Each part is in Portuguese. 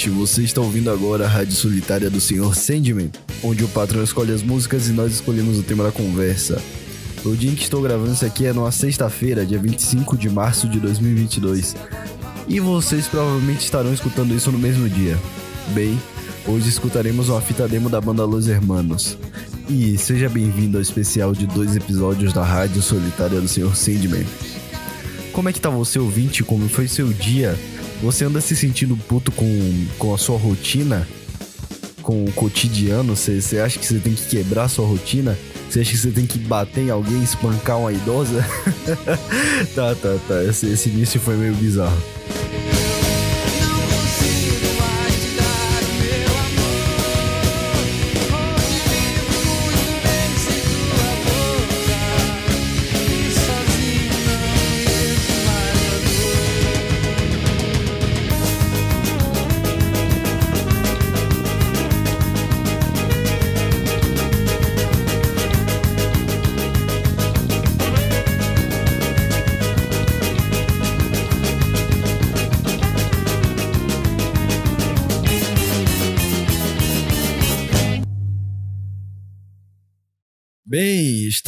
Noite, você está ouvindo agora a Rádio Solitária do Senhor Sandman, onde o patrão escolhe as músicas e nós escolhemos o tema da conversa. O dia em que estou gravando isso aqui é numa sexta-feira, dia 25 de março de 2022. E vocês provavelmente estarão escutando isso no mesmo dia. Bem, hoje escutaremos uma fita demo da banda Los Hermanos. E seja bem-vindo ao especial de dois episódios da Rádio Solitária do Senhor Sandman. Como é que tá você, ouvinte? Como foi seu dia? Você anda se sentindo puto com, com a sua rotina? Com o cotidiano? Você acha que você tem que quebrar a sua rotina? Você acha que você tem que bater em alguém, espancar uma idosa? tá, tá, tá. Esse, esse início foi meio bizarro.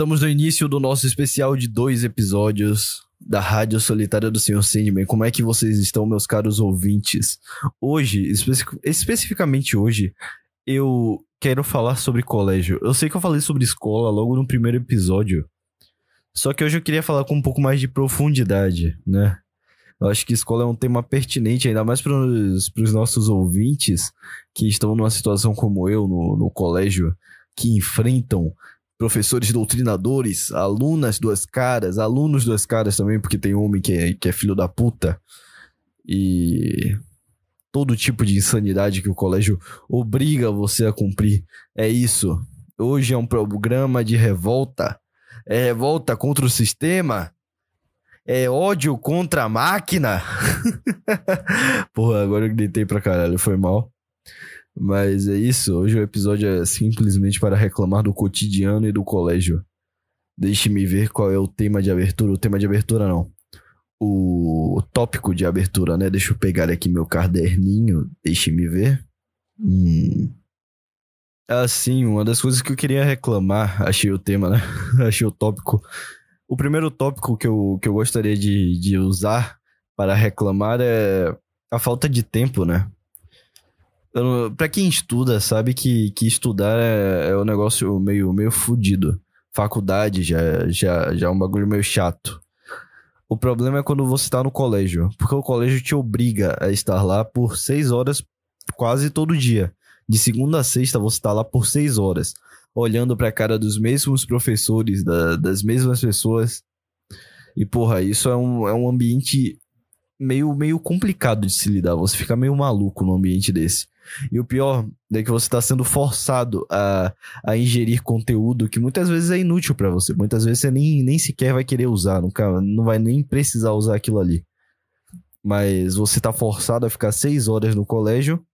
Estamos no início do nosso especial de dois episódios da Rádio Solitária do Senhor Sandman. Como é que vocês estão, meus caros ouvintes? Hoje, especi- especificamente hoje, eu quero falar sobre colégio. Eu sei que eu falei sobre escola logo no primeiro episódio. Só que hoje eu queria falar com um pouco mais de profundidade, né? Eu acho que escola é um tema pertinente, ainda mais para os nossos ouvintes que estão numa situação como eu no, no colégio, que enfrentam professores doutrinadores, alunas duas caras, alunos duas caras também, porque tem homem que é, que é filho da puta. E todo tipo de insanidade que o colégio obriga você a cumprir. É isso. Hoje é um programa de revolta. É revolta contra o sistema. É ódio contra a máquina. Porra, agora eu gritei pra caralho, foi mal. Mas é isso, hoje o episódio é simplesmente para reclamar do cotidiano e do colégio. Deixe-me ver qual é o tema de abertura. O tema de abertura não. O tópico de abertura, né? Deixa eu pegar aqui meu caderninho. Deixe-me ver. Hum. Assim, uma das coisas que eu queria reclamar, achei o tema, né? achei o tópico. O primeiro tópico que eu, que eu gostaria de, de usar para reclamar é a falta de tempo, né? Pra quem estuda, sabe que, que estudar é, é um negócio meio, meio fudido. Faculdade já, já, já é um bagulho meio chato. O problema é quando você tá no colégio. Porque o colégio te obriga a estar lá por seis horas quase todo dia. De segunda a sexta você tá lá por seis horas. Olhando pra cara dos mesmos professores, da- das mesmas pessoas. E, porra, isso é um, é um ambiente meio, meio complicado de se lidar. Você fica meio maluco num ambiente desse. E o pior é que você está sendo forçado a, a ingerir conteúdo que muitas vezes é inútil para você. Muitas vezes você nem, nem sequer vai querer usar, nunca, não vai nem precisar usar aquilo ali. Mas você tá forçado a ficar seis horas no colégio,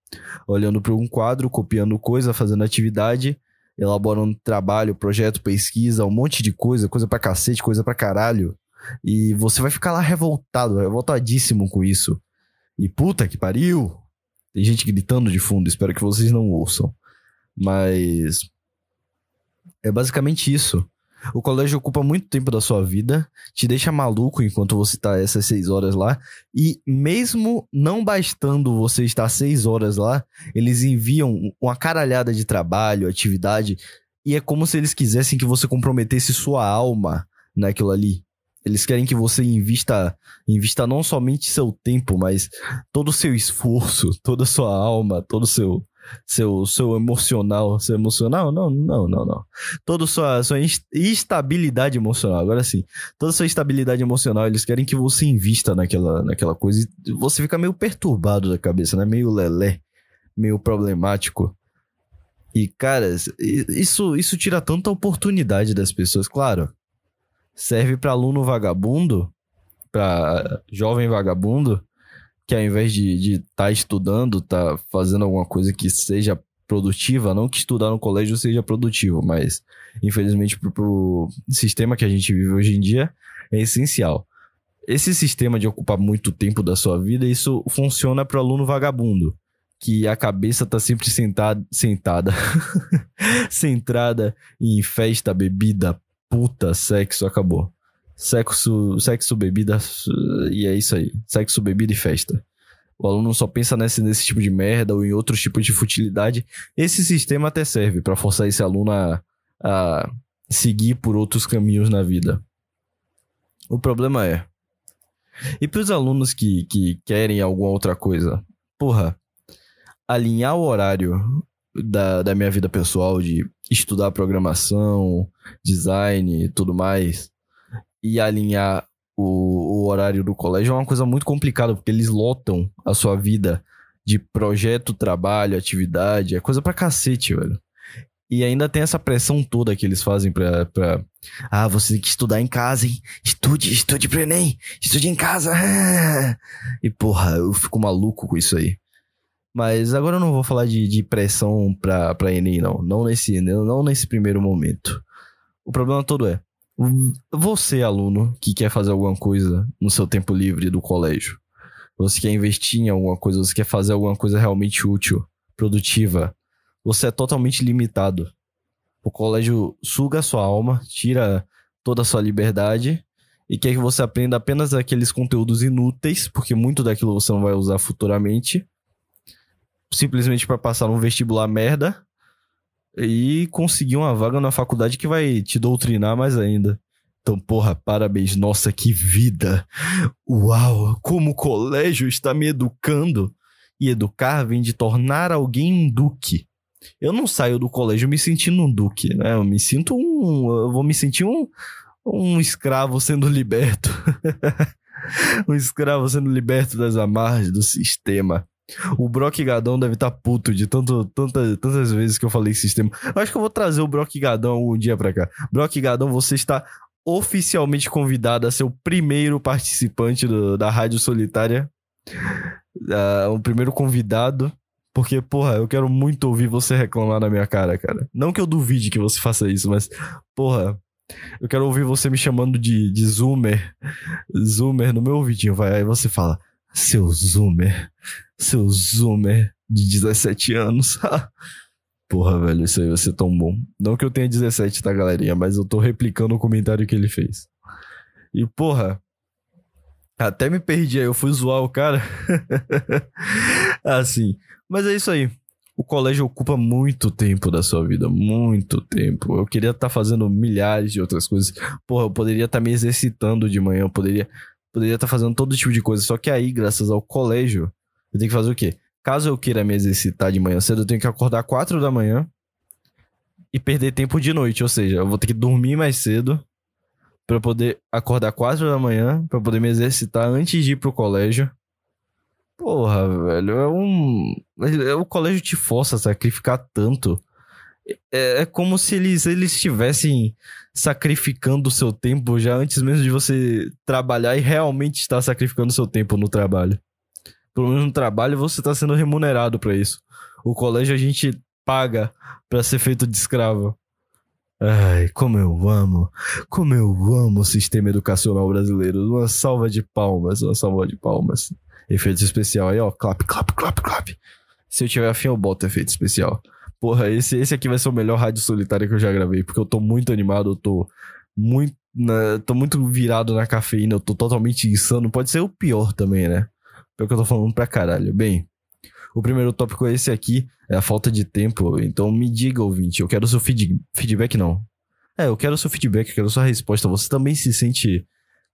olhando para um quadro, copiando coisa, fazendo atividade, elaborando trabalho, projeto, pesquisa, um monte de coisa, coisa pra cacete, coisa pra caralho. E você vai ficar lá revoltado, revoltadíssimo com isso. E puta que pariu! Tem gente gritando de fundo, espero que vocês não ouçam. Mas. É basicamente isso. O colégio ocupa muito tempo da sua vida, te deixa maluco enquanto você tá essas seis horas lá. E mesmo não bastando você estar seis horas lá, eles enviam uma caralhada de trabalho, atividade. E é como se eles quisessem que você comprometesse sua alma naquilo ali. Eles querem que você invista, invista não somente seu tempo, mas todo o seu esforço, toda a sua alma, todo o seu, seu, seu emocional, seu emocional, não, não, não, não. Toda sua, sua ins- instabilidade emocional, agora sim, toda sua estabilidade emocional, eles querem que você invista naquela, naquela coisa e você fica meio perturbado da cabeça, né? Meio lelé, meio problemático. E, cara, isso, isso tira tanta oportunidade das pessoas, claro. Serve pra aluno vagabundo, pra jovem vagabundo, que ao invés de estar tá estudando, tá fazendo alguma coisa que seja produtiva, não que estudar no colégio seja produtivo, mas infelizmente pro, pro sistema que a gente vive hoje em dia é essencial. Esse sistema de ocupar muito tempo da sua vida, isso funciona para o aluno vagabundo, que a cabeça tá sempre sentada, sentada, centrada em festa, bebida, puta, sexo, acabou. Sexo, sexo, bebida e é isso aí. Sexo, bebida e festa. O aluno só pensa nesse, nesse tipo de merda ou em outros tipos de futilidade. Esse sistema até serve para forçar esse aluno a, a seguir por outros caminhos na vida. O problema é. E para os alunos que, que querem alguma outra coisa? Porra, alinhar o horário da, da minha vida pessoal de estudar programação, design e tudo mais e alinhar o, o, horário do colégio é uma coisa muito complicada, porque eles lotam a sua vida de projeto, trabalho, atividade, é coisa pra cacete, velho. E ainda tem essa pressão toda que eles fazem pra, pra. Ah, você tem que estudar em casa, hein? Estude, estude pro Enem, estude em casa. E porra, eu fico maluco com isso aí. Mas agora eu não vou falar de, de pressão pra, pra não. Não nesse, não nesse primeiro momento. O problema todo é, você, aluno, que quer fazer alguma coisa no seu tempo livre do colégio, você quer investir em alguma coisa, você quer fazer alguma coisa realmente útil, produtiva, você é totalmente limitado. O colégio suga a sua alma, tira toda a sua liberdade e quer que você aprenda apenas aqueles conteúdos inúteis, porque muito daquilo você não vai usar futuramente, simplesmente para passar um vestibular merda e conseguir uma vaga na faculdade que vai te doutrinar mais ainda. Então, porra, parabéns. Nossa, que vida! Uau! Como o colégio está me educando. E educar vem de tornar alguém um duque. Eu não saio do colégio me sentindo um duque, né? Eu me sinto um. Eu vou me sentir um, um escravo sendo liberto. um escravo sendo liberto das amarras do sistema. O Brock Gadão deve estar tá puto de tanto, tanta, tantas vezes que eu falei sistema. Eu acho que eu vou trazer o Brock Gadão algum dia pra cá. Brock Gadão, você está oficialmente convidado a ser o primeiro participante do, da Rádio Solitária. Uh, o primeiro convidado. Porque, porra, eu quero muito ouvir você reclamar na minha cara, cara. Não que eu duvide que você faça isso, mas, porra, eu quero ouvir você me chamando de, de Zoomer. Zoomer no meu ouvidinho, vai. Aí você fala, seu Zoomer. Seu Zoomer de 17 anos. Porra, velho, isso aí vai ser tão bom. Não que eu tenha 17, tá, galerinha? Mas eu tô replicando o comentário que ele fez. E, porra. Até me perdi aí, eu fui zoar o cara. assim. Mas é isso aí. O colégio ocupa muito tempo da sua vida, muito tempo. Eu queria estar tá fazendo milhares de outras coisas. Porra, eu poderia estar tá me exercitando de manhã, eu poderia poderia estar tá fazendo todo tipo de coisa. Só que aí, graças ao colégio, eu tenho que fazer o quê? Caso eu queira me exercitar de manhã cedo, eu tenho que acordar 4 da manhã e perder tempo de noite. Ou seja, eu vou ter que dormir mais cedo para poder acordar 4 da manhã, para poder me exercitar antes de ir pro colégio. Porra, velho, é um. O colégio te força a sacrificar tanto. É, é como se eles, eles estivessem sacrificando o seu tempo já antes mesmo de você trabalhar e realmente estar sacrificando o seu tempo no trabalho pelo menos no trabalho, você está sendo remunerado para isso. O colégio a gente paga para ser feito de escravo. Ai, como eu amo, como eu amo o sistema educacional brasileiro. Uma salva de palmas, uma salva de palmas. Efeito especial aí, ó. Clap, clap, clap, clap. Se eu tiver afim, eu boto efeito especial. Porra, esse, esse aqui vai ser o melhor rádio solitário que eu já gravei, porque eu tô muito animado, eu tô muito. Na, tô muito virado na cafeína, eu tô totalmente insano. Pode ser o pior também, né? Pelo que eu tô falando pra caralho. Bem, o primeiro tópico é esse aqui, é a falta de tempo. Então me diga, ouvinte, eu quero o seu feed feedback, não. É, eu quero o seu feedback, eu quero a sua resposta. Você também se sente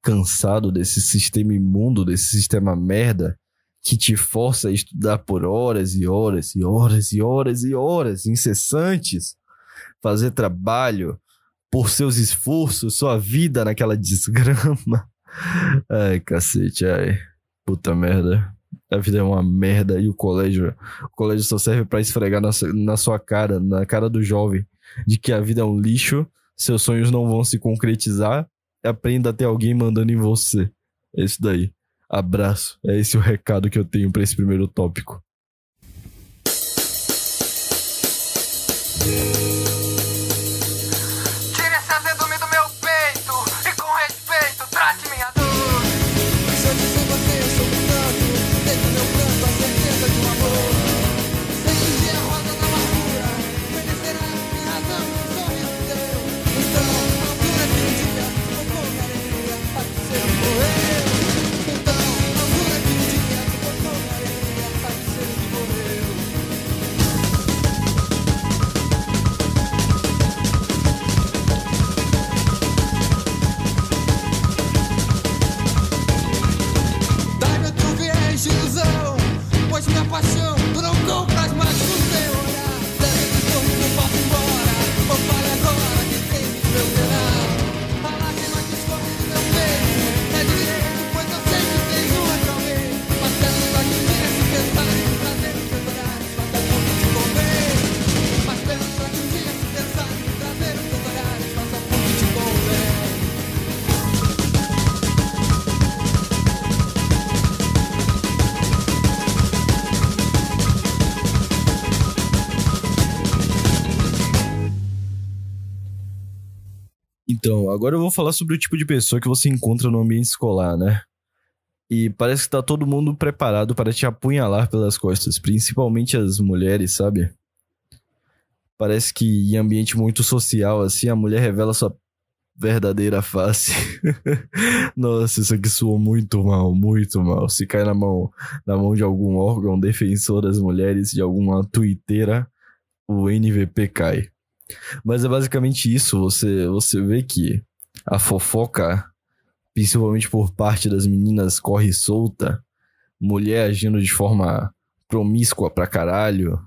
cansado desse sistema imundo, desse sistema merda, que te força a estudar por horas e horas e horas e horas e horas incessantes, fazer trabalho por seus esforços, sua vida naquela desgrama. Ai, cacete, ai. Puta merda. A vida é uma merda e o colégio, o colégio só serve para esfregar na, na sua cara, na cara do jovem, de que a vida é um lixo, seus sonhos não vão se concretizar, aprenda a ter alguém mandando em você. É isso daí. Abraço. É esse o recado que eu tenho para esse primeiro tópico. Agora eu vou falar sobre o tipo de pessoa que você encontra no ambiente escolar, né? E parece que tá todo mundo preparado para te apunhalar pelas costas, principalmente as mulheres, sabe? Parece que em ambiente muito social, assim, a mulher revela sua verdadeira face. Nossa, isso aqui soou muito mal, muito mal. Se cai na mão, na mão de algum órgão defensor das mulheres, de alguma twitteira, o NVP cai. Mas é basicamente isso. Você, você vê que a fofoca, principalmente por parte das meninas, corre solta. Mulher agindo de forma promíscua pra caralho.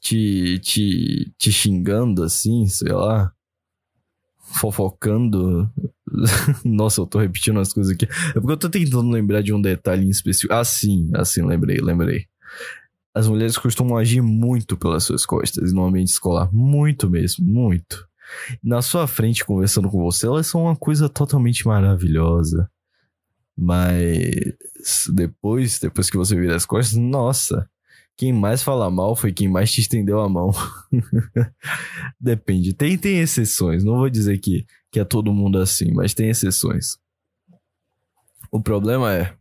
Te, te, te xingando assim, sei lá. Fofocando. Nossa, eu tô repetindo as coisas aqui. É porque eu tô tentando lembrar de um detalhe em específico. Ah, sim, assim, lembrei, lembrei. As mulheres costumam agir muito pelas suas costas no ambiente escolar. Muito mesmo, muito. Na sua frente, conversando com você, elas são uma coisa totalmente maravilhosa. Mas depois, depois que você vira as costas, nossa. Quem mais fala mal foi quem mais te estendeu a mão. Depende. Tem, tem exceções. Não vou dizer que, que é todo mundo assim, mas tem exceções. O problema é.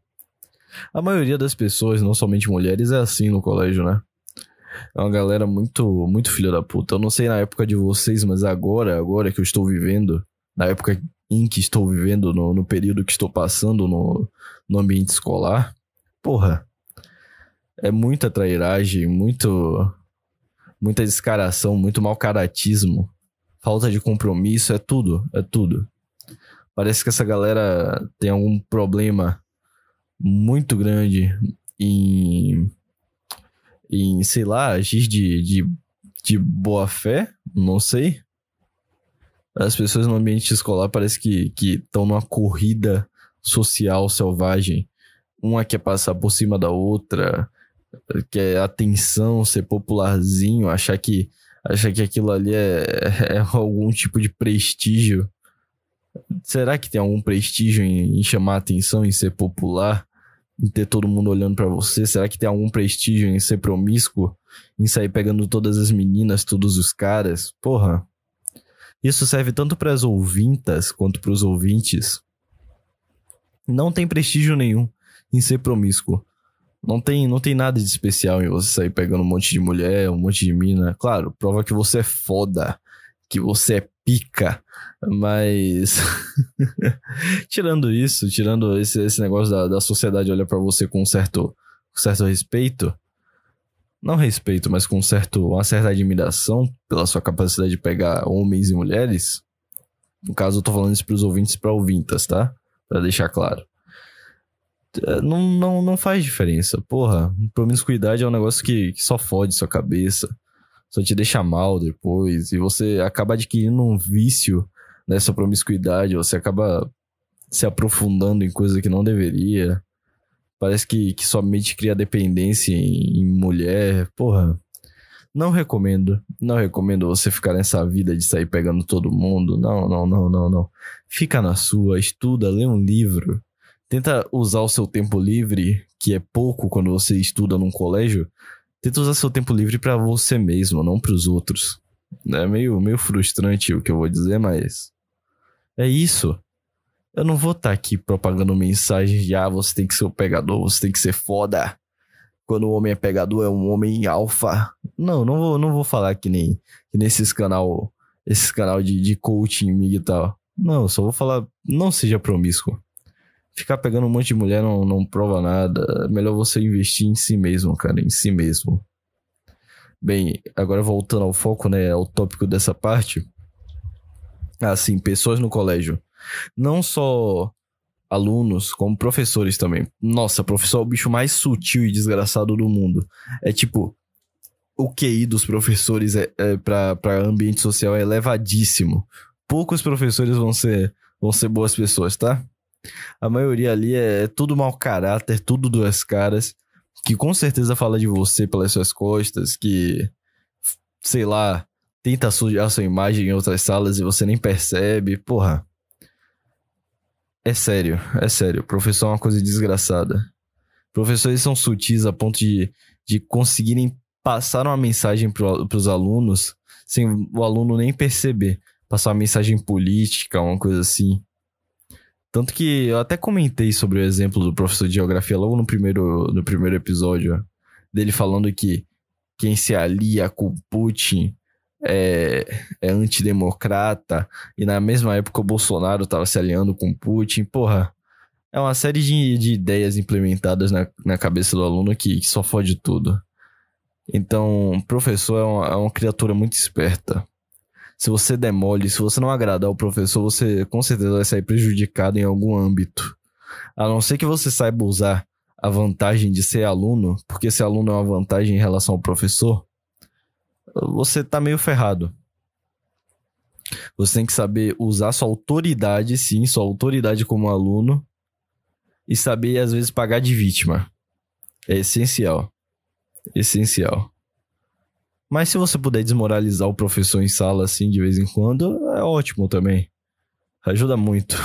A maioria das pessoas, não somente mulheres, é assim no colégio, né? É uma galera muito, muito filha da puta. Eu não sei na época de vocês, mas agora, agora que eu estou vivendo, na época em que estou vivendo, no, no período que estou passando no, no ambiente escolar, porra, é muita trairagem, muito, muita descaração, muito mau caratismo, falta de compromisso, é tudo, é tudo. Parece que essa galera tem algum problema muito grande em, em sei lá, agir de, de, de boa fé, não sei. As pessoas no ambiente escolar parece que estão numa corrida social selvagem. Uma quer passar por cima da outra, quer atenção, ser popularzinho, achar que, achar que aquilo ali é, é algum tipo de prestígio. Será que tem algum prestígio em, em chamar atenção, em ser popular? Em ter todo mundo olhando pra você? Será que tem algum prestígio em ser promíscuo? Em sair pegando todas as meninas, todos os caras? Porra. Isso serve tanto para as ouvintas quanto para os ouvintes. Não tem prestígio nenhum em ser promíscuo. Não tem, não tem nada de especial em você sair pegando um monte de mulher, um monte de mina. Claro, prova que você é foda, que você é pica, mas. tirando isso, tirando esse, esse negócio da, da sociedade olhar pra você com um certo, certo respeito. Não respeito, mas com certo, uma certa admiração pela sua capacidade de pegar homens e mulheres. No caso, eu tô falando isso pros ouvintes e pra ouvintas, tá? Pra deixar claro. é, não, não, não faz diferença. Porra, promiscuidade é um negócio que, que só fode sua cabeça. Só te deixa mal depois. E você acaba adquirindo um vício nessa promiscuidade. Você acaba se aprofundando em coisa que não deveria. Parece que, que sua mente cria dependência em, em mulher. Porra, não recomendo. Não recomendo você ficar nessa vida de sair pegando todo mundo. Não, não, não, não, não. Fica na sua, estuda, lê um livro. Tenta usar o seu tempo livre, que é pouco quando você estuda num colégio. Tenta usar seu tempo livre para você mesmo, não para os outros. É meio, meio frustrante o que eu vou dizer, mas. É isso. Eu não vou estar tá aqui propagando mensagem de ah, você tem que ser o pegador, você tem que ser foda. Quando o homem é pegador, é um homem alfa. Não, não vou, não vou falar que nem, que nesses canal, esses canal de, de coaching e tal. Não, só vou falar, não seja promíscuo. Ficar pegando um monte de mulher não, não prova nada. É melhor você investir em si mesmo, cara, em si mesmo. Bem, agora voltando ao foco, né, ao tópico dessa parte. Assim, pessoas no colégio. Não só alunos, como professores também. Nossa, professor é o bicho mais sutil e desgraçado do mundo. É tipo, o QI dos professores é, é para ambiente social é elevadíssimo. Poucos professores vão ser, vão ser boas pessoas, tá? A maioria ali é, é tudo mau caráter, tudo duas caras, que com certeza fala de você pelas suas costas, que, sei lá, tenta sujar a sua imagem em outras salas e você nem percebe. Porra. É sério, é sério. Professor é uma coisa desgraçada. Professores são sutis a ponto de, de conseguirem passar uma mensagem para os alunos sem o aluno nem perceber. Passar uma mensagem política, uma coisa assim. Tanto que eu até comentei sobre o exemplo do professor de geografia logo no primeiro, no primeiro episódio, dele falando que quem se alia com Putin é, é antidemocrata, e na mesma época o Bolsonaro estava se aliando com Putin. Porra, é uma série de, de ideias implementadas na, na cabeça do aluno que, que só fode tudo. Então, professor é uma, é uma criatura muito esperta se você demole, se você não agradar o professor, você com certeza vai sair prejudicado em algum âmbito. A não ser que você saiba usar a vantagem de ser aluno, porque ser aluno é uma vantagem em relação ao professor, você tá meio ferrado. Você tem que saber usar sua autoridade, sim, sua autoridade como aluno, e saber, às vezes, pagar de vítima. É essencial. Essencial. Mas se você puder desmoralizar o professor em sala assim de vez em quando, é ótimo também. Ajuda muito.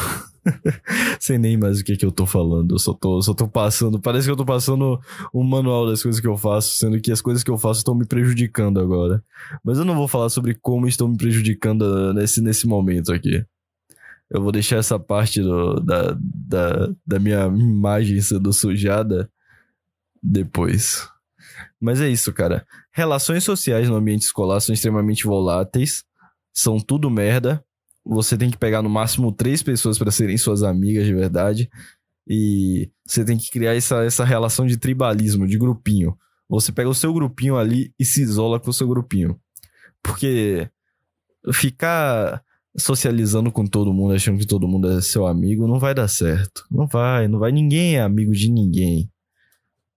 Sei nem mais o que, que eu tô falando. Eu só tô, só tô passando. Parece que eu tô passando um manual das coisas que eu faço, sendo que as coisas que eu faço estão me prejudicando agora. Mas eu não vou falar sobre como estão me prejudicando nesse, nesse momento aqui. Eu vou deixar essa parte do, da, da, da minha imagem sendo sujada depois. Mas é isso, cara. Relações sociais no ambiente escolar são extremamente voláteis, são tudo merda. Você tem que pegar no máximo três pessoas para serem suas amigas de verdade. E você tem que criar essa, essa relação de tribalismo, de grupinho. Você pega o seu grupinho ali e se isola com o seu grupinho. Porque ficar socializando com todo mundo, achando que todo mundo é seu amigo, não vai dar certo. Não vai, não vai. Ninguém é amigo de ninguém.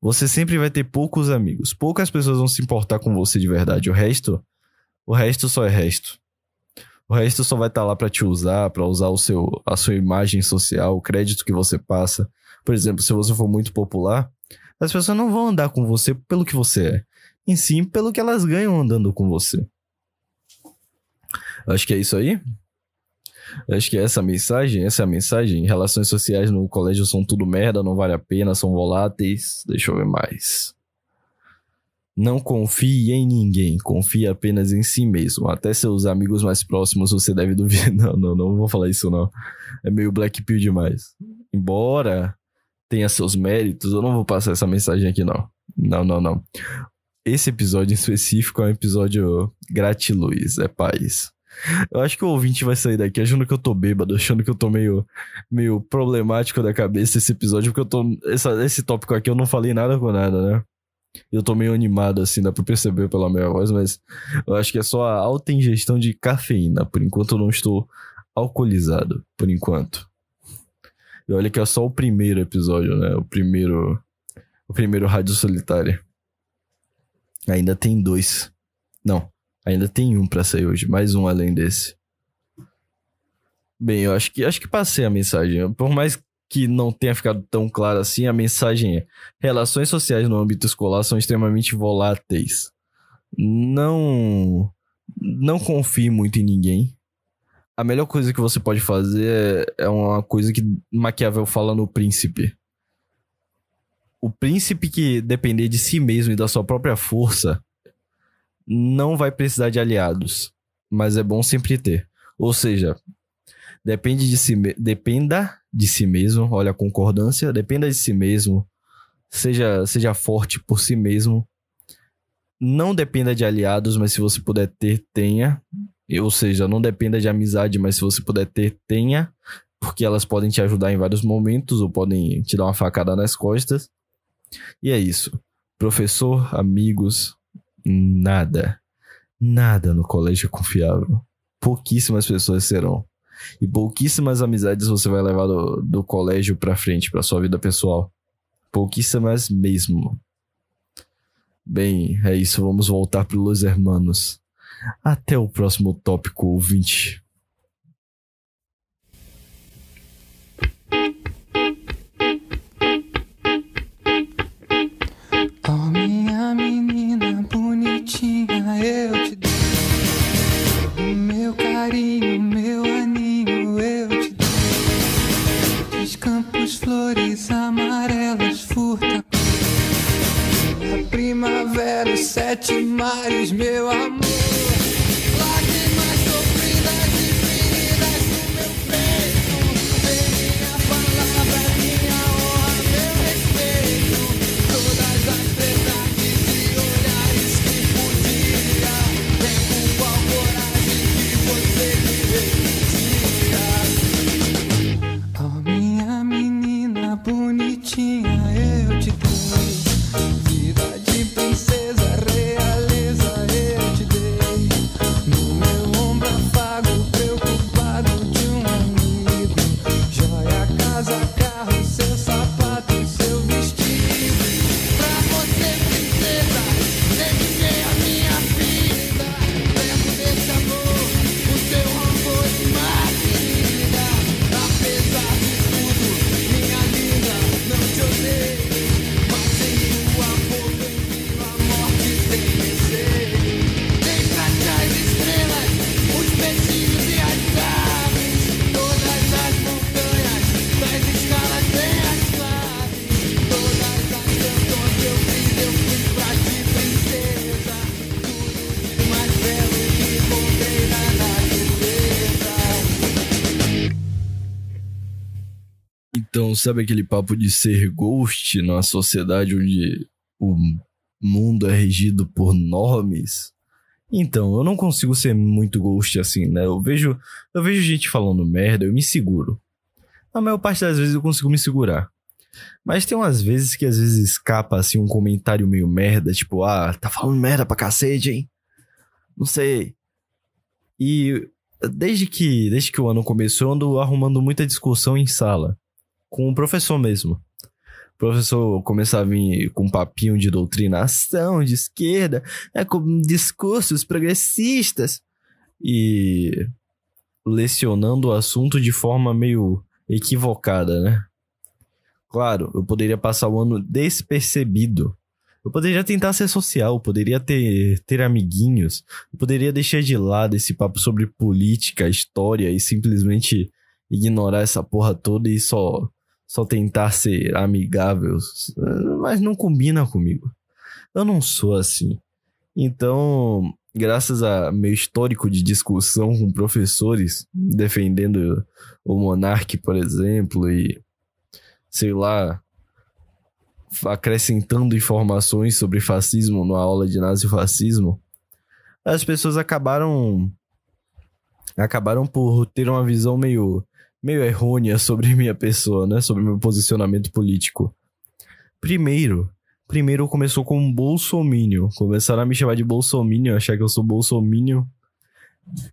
Você sempre vai ter poucos amigos. Poucas pessoas vão se importar com você de verdade. O resto, o resto só é resto. O resto só vai estar tá lá para te usar, para usar o seu, a sua imagem social, o crédito que você passa. Por exemplo, se você for muito popular, as pessoas não vão andar com você pelo que você é, em sim pelo que elas ganham andando com você. Acho que é isso aí. Acho que essa mensagem, essa é a mensagem. Relações sociais no colégio são tudo merda, não vale a pena, são voláteis. Deixa eu ver mais. Não confie em ninguém, confie apenas em si mesmo. Até seus amigos mais próximos você deve duvidar. Não, não, não vou falar isso não. É meio black pill demais. Embora tenha seus méritos, eu não vou passar essa mensagem aqui não. Não, não, não. Esse episódio em específico é um episódio gratiluz, é paz. Eu acho que o ouvinte vai sair daqui achando que eu tô bêbado, achando que eu tô meio, meio problemático da cabeça esse episódio, porque eu tô. Essa, esse tópico aqui eu não falei nada com nada, né? Eu tô meio animado, assim, dá pra perceber pela minha voz, mas eu acho que é só a alta ingestão de cafeína. Por enquanto eu não estou alcoolizado, por enquanto. E olha que é só o primeiro episódio, né? O primeiro. O primeiro Rádio Solitária. Ainda tem dois. Não, ainda tem um pra sair hoje. Mais um além desse. Bem, eu acho que acho que passei a mensagem. Por mais que não tenha ficado tão claro assim, a mensagem é: relações sociais no âmbito escolar são extremamente voláteis. Não não confie muito em ninguém. A melhor coisa que você pode fazer é, é uma coisa que Maquiavel fala no Príncipe. O príncipe que depender de si mesmo e da sua própria força não vai precisar de aliados, mas é bom sempre ter. Ou seja, depende de si, dependa de si mesmo, olha a concordância, dependa de si mesmo, seja, seja forte por si mesmo. Não dependa de aliados, mas se você puder ter, tenha. Ou seja, não dependa de amizade, mas se você puder ter, tenha. Porque elas podem te ajudar em vários momentos ou podem te dar uma facada nas costas. E é isso. Professor, amigos, nada. Nada no colégio é confiável. Pouquíssimas pessoas serão. E pouquíssimas amizades você vai levar do, do colégio pra frente, pra sua vida pessoal. Pouquíssimas mesmo. Bem, é isso. Vamos voltar pro Los Hermanos. Até o próximo tópico, ouvinte. Sabe aquele papo de ser ghost numa sociedade onde o mundo é regido por normas? Então, eu não consigo ser muito ghost assim, né? Eu vejo, eu vejo gente falando merda, eu me seguro. Na maior parte das vezes eu consigo me segurar. Mas tem umas vezes que às vezes escapa assim um comentário meio merda, tipo, ah, tá falando merda pra cacete, hein? Não sei. E desde que, desde que o ano começou, eu ando arrumando muita discussão em sala com o professor mesmo. O professor começava a vir com um papinho de doutrinação de esquerda, é, com discursos progressistas e lecionando o assunto de forma meio equivocada, né? Claro, eu poderia passar o ano despercebido. Eu poderia tentar ser social, poderia ter, ter amiguinhos, poderia deixar de lado esse papo sobre política, história e simplesmente ignorar essa porra toda e só só tentar ser amigável, mas não combina comigo. Eu não sou assim. Então, graças a meu histórico de discussão com professores defendendo o monarque, por exemplo, e sei lá, acrescentando informações sobre fascismo na aula de nazifascismo, as pessoas acabaram acabaram por ter uma visão meio meio errônea sobre minha pessoa, né? Sobre meu posicionamento político. Primeiro, primeiro começou com um bolsomínio. Começaram a me chamar de bolsomínio, achar que eu sou bolsomínio.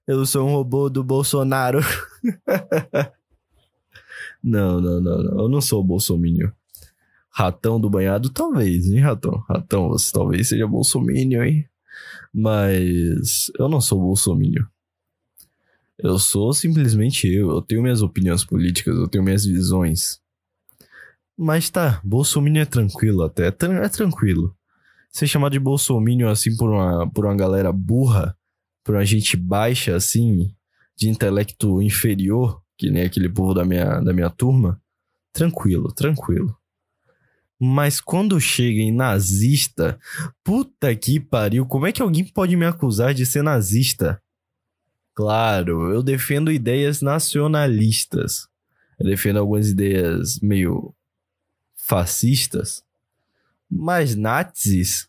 Eu sou um robô do Bolsonaro. Não, não, não, não. Eu não sou bolsominion. Ratão do banhado, talvez, hein, Ratão? Ratão, você talvez seja bolsominion, hein? Mas eu não sou bolsominion. Eu sou simplesmente eu. Eu tenho minhas opiniões políticas, eu tenho minhas visões. Mas tá, bolsominion é tranquilo até. É, é tranquilo. Ser chamado de bolsominion assim por uma, por uma galera burra, por uma gente baixa assim, de intelecto inferior, que nem aquele povo da minha, da minha turma, tranquilo, tranquilo. Mas quando chega em nazista, puta que pariu, como é que alguém pode me acusar de ser nazista? Claro, eu defendo ideias nacionalistas. Eu defendo algumas ideias meio fascistas. Mas nazis?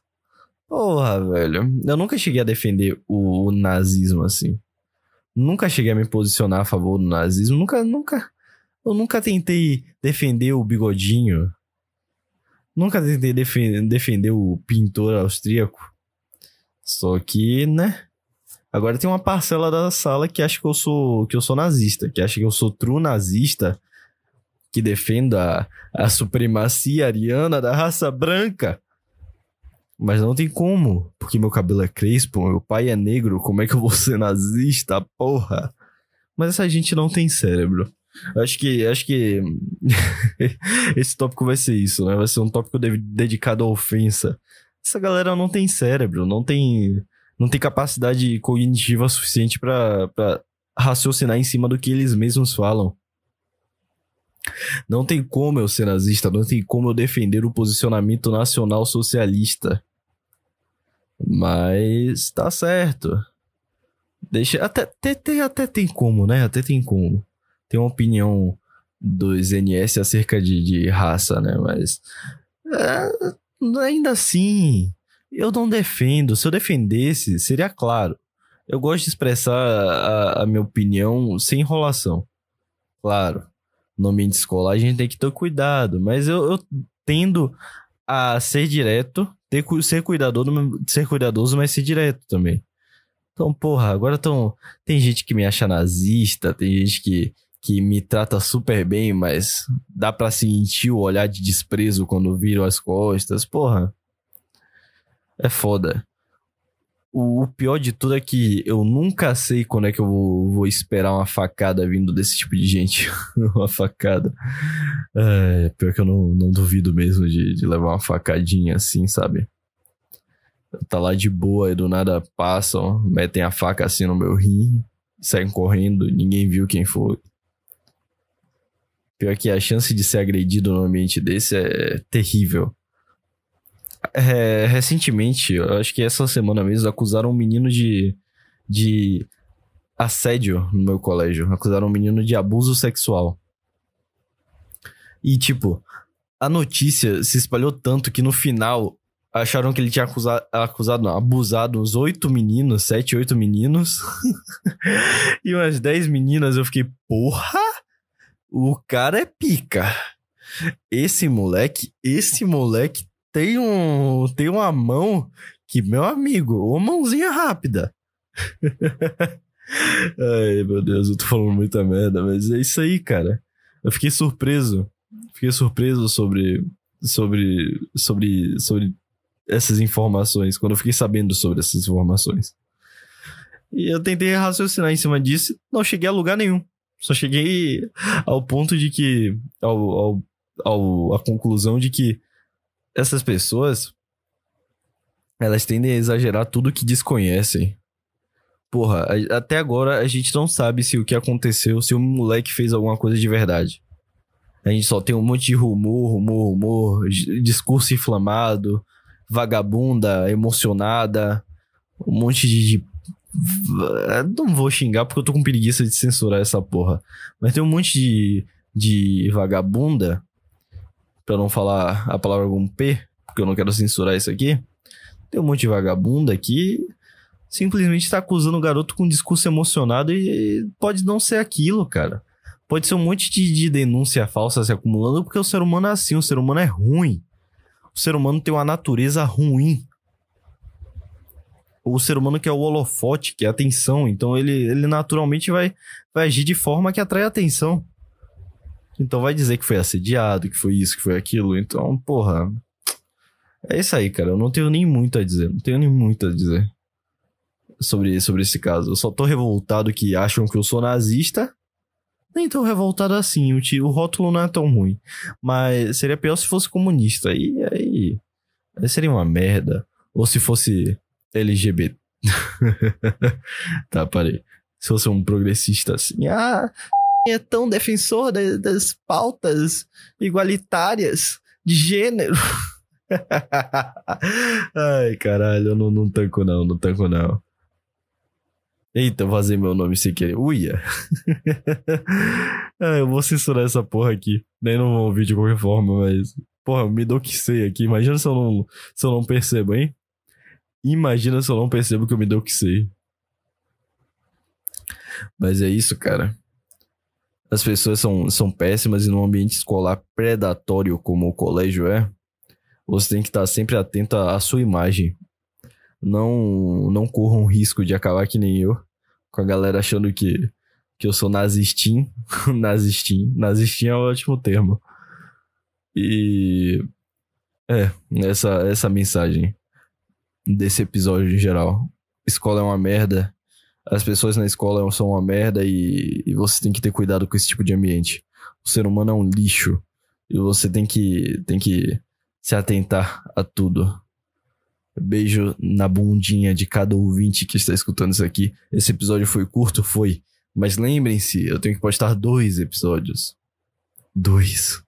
Porra, velho. Eu nunca cheguei a defender o, o nazismo assim. Nunca cheguei a me posicionar a favor do nazismo. Nunca, nunca. Eu nunca tentei defender o bigodinho. Nunca tentei defen- defender o pintor austríaco. Só que, né? Agora tem uma parcela da sala que acha que eu sou que eu sou nazista, que acha que eu sou true nazista, que defenda a supremacia ariana da raça branca. Mas não tem como, porque meu cabelo é crespo, meu pai é negro, como é que eu vou ser nazista, porra? Mas essa gente não tem cérebro. Acho que acho que esse tópico vai ser isso, né? Vai ser um tópico de- dedicado à ofensa. Essa galera não tem cérebro, não tem não tem capacidade cognitiva suficiente pra raciocinar em cima do que eles mesmos falam. Não tem como eu ser nazista, não tem como eu defender o posicionamento nacional socialista. Mas tá certo. Deixa até, até, até, até tem como, né? Até tem como. Tem uma opinião dos NS acerca de, de raça, né? Mas é, ainda assim, eu não defendo. Se eu defendesse, seria claro. Eu gosto de expressar a, a minha opinião sem enrolação. Claro, no ambiente escolar a gente tem que ter cuidado, mas eu, eu tendo a ser direto, ter, ser, cuidadoso, ser cuidadoso, mas ser direto também. Então, porra, agora tão, tem gente que me acha nazista, tem gente que, que me trata super bem, mas dá pra sentir o olhar de desprezo quando viram as costas. Porra, é foda. O, o pior de tudo é que eu nunca sei quando é que eu vou, vou esperar uma facada vindo desse tipo de gente. uma facada. É, pior que eu não, não duvido mesmo de, de levar uma facadinha assim, sabe? Tá lá de boa e do nada passam, metem a faca assim no meu rim, saem correndo, ninguém viu quem foi. Pior que a chance de ser agredido num ambiente desse é terrível. É, recentemente, acho que essa semana mesmo, acusaram um menino de, de assédio no meu colégio. Acusaram um menino de abuso sexual. E, tipo, a notícia se espalhou tanto que no final acharam que ele tinha acusado, acusado não, abusado uns oito meninos, sete, oito meninos. e umas dez meninas. Eu fiquei, porra! O cara é pica. Esse moleque, esse moleque tem um tem uma mão que meu amigo, uma mãozinha rápida. Ai, meu Deus, eu tô falando muita merda, mas é isso aí, cara. Eu fiquei surpreso. Fiquei surpreso sobre sobre sobre sobre essas informações, quando eu fiquei sabendo sobre essas informações. E eu tentei raciocinar em cima disso, não cheguei a lugar nenhum. Só cheguei ao ponto de que ao, ao, ao a conclusão de que essas pessoas elas tendem a exagerar tudo que desconhecem. Porra, até agora a gente não sabe se o que aconteceu, se o moleque fez alguma coisa de verdade. A gente só tem um monte de rumor, rumor, rumor, discurso inflamado, vagabunda, emocionada, um monte de, Não vou xingar porque eu tô com preguiça de censurar essa porra. Mas tem um monte de, de vagabunda, pra não falar a palavra com P, porque eu não quero censurar isso aqui. Tem um monte de vagabunda que simplesmente tá acusando o garoto com um discurso emocionado e pode não ser aquilo, cara. Pode ser um monte de, de denúncia falsa se acumulando, porque o ser humano é assim, o ser humano é ruim. O ser humano tem uma natureza ruim. O ser humano que é o holofote, que é a atenção, então ele, ele naturalmente vai, vai agir de forma que atrai atenção. Então vai dizer que foi assediado, que foi isso, que foi aquilo. Então, porra. É isso aí, cara. Eu não tenho nem muito a dizer. Não tenho nem muito a dizer sobre, sobre esse caso. Eu só tô revoltado que acham que eu sou nazista. Nem tão revoltado assim. O, ti- o rótulo não é tão ruim. Mas seria pior se fosse comunista. Aí, aí, aí seria uma merda. Ou se fosse LGBT. tá, parei. Se fosse um progressista assim. Ah, é tão defensor da- das pautas igualitárias de gênero. Ai, caralho, eu não, não tanco não, não tanco não. Eita, eu vazei meu nome sem querer. Uia. ah, eu vou censurar essa porra aqui. Nem não vão ouvir de qualquer forma, mas. Porra, me doxei aqui. Imagina se eu não, se eu não percebo, hein? Imagina se eu não percebo que eu me doxei. Mas é isso, cara. As pessoas são, são péssimas e num ambiente escolar predatório como o colégio é, você tem que estar sempre atento à sua imagem. Não, não corra um risco de acabar que nem eu, com a galera achando que, que eu sou nazistim. nazistim. Nazistim é um ótimo termo. E. É, essa, essa mensagem desse episódio em geral. Escola é uma merda. As pessoas na escola são uma merda e, e você tem que ter cuidado com esse tipo de ambiente. O ser humano é um lixo. E você tem que, tem que se atentar a tudo. Beijo na bundinha de cada ouvinte que está escutando isso aqui. Esse episódio foi curto? Foi. Mas lembrem-se, eu tenho que postar dois episódios. Dois.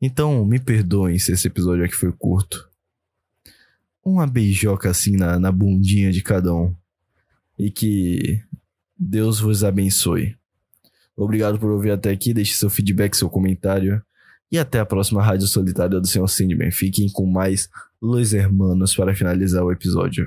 Então, me perdoem se esse episódio aqui foi curto. Uma beijoca assim na, na bundinha de cada um. E que Deus vos abençoe. Obrigado por ouvir até aqui. Deixe seu feedback, seu comentário. E até a próxima Rádio Solitária do Senhor Sandman. Fiquem com mais Los Hermanos para finalizar o episódio.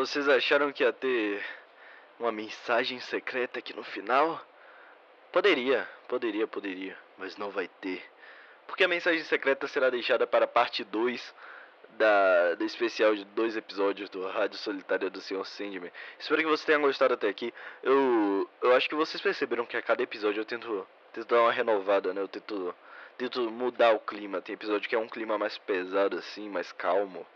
Vocês acharam que ia ter uma mensagem secreta aqui no final? Poderia, poderia, poderia, mas não vai ter. Porque a mensagem secreta será deixada para a parte 2 da, da especial de dois episódios do Rádio Solitária do Senhor Sandman. Espero que vocês tenham gostado até aqui. Eu, eu acho que vocês perceberam que a cada episódio eu tento, tento dar uma renovada, né? Eu tento, tento mudar o clima. Tem episódio que é um clima mais pesado, assim, mais calmo,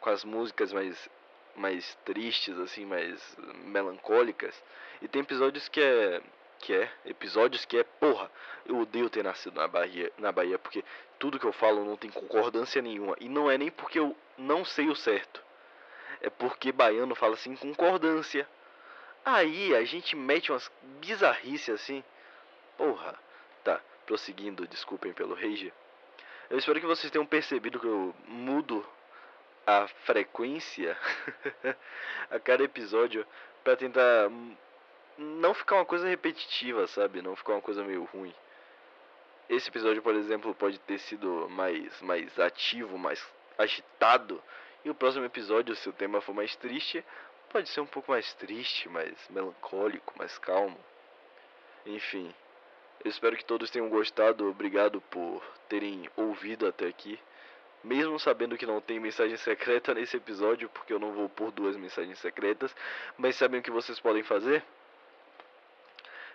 com as músicas mais mais tristes, assim, mais melancólicas. E tem episódios que é. Que é. Episódios que é. Porra, eu odeio ter nascido na Bahia, na Bahia, porque tudo que eu falo não tem concordância nenhuma. E não é nem porque eu não sei o certo. É porque baiano fala assim, concordância. Aí a gente mete umas bizarrices assim. Porra. Tá, prosseguindo, desculpem pelo rage. Eu espero que vocês tenham percebido que eu mudo a frequência a cada episódio para tentar não ficar uma coisa repetitiva, sabe? Não ficar uma coisa meio ruim. Esse episódio, por exemplo, pode ter sido mais, mais ativo, mais agitado. E o próximo episódio, se o tema for mais triste, pode ser um pouco mais triste, mais melancólico, mais calmo. Enfim, eu espero que todos tenham gostado. Obrigado por terem ouvido até aqui. Mesmo sabendo que não tem mensagem secreta nesse episódio, porque eu não vou pôr duas mensagens secretas. Mas sabem o que vocês podem fazer?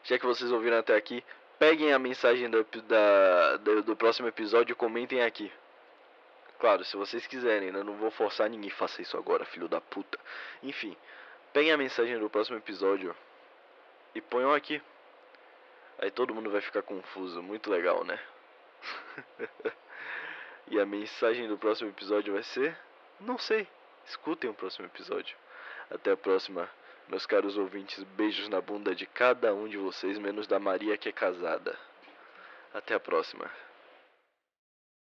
Já que vocês ouviram até aqui, peguem a mensagem do, da, do, do próximo episódio e comentem aqui. Claro, se vocês quiserem, né? Não vou forçar ninguém faça isso agora, filho da puta. Enfim, peguem a mensagem do próximo episódio e ponham aqui. Aí todo mundo vai ficar confuso, muito legal, né? e a mensagem do próximo episódio vai ser: Não sei, escutem o próximo episódio. Até a próxima, meus caros ouvintes. Beijos na bunda de cada um de vocês, menos da Maria que é casada. Até a próxima.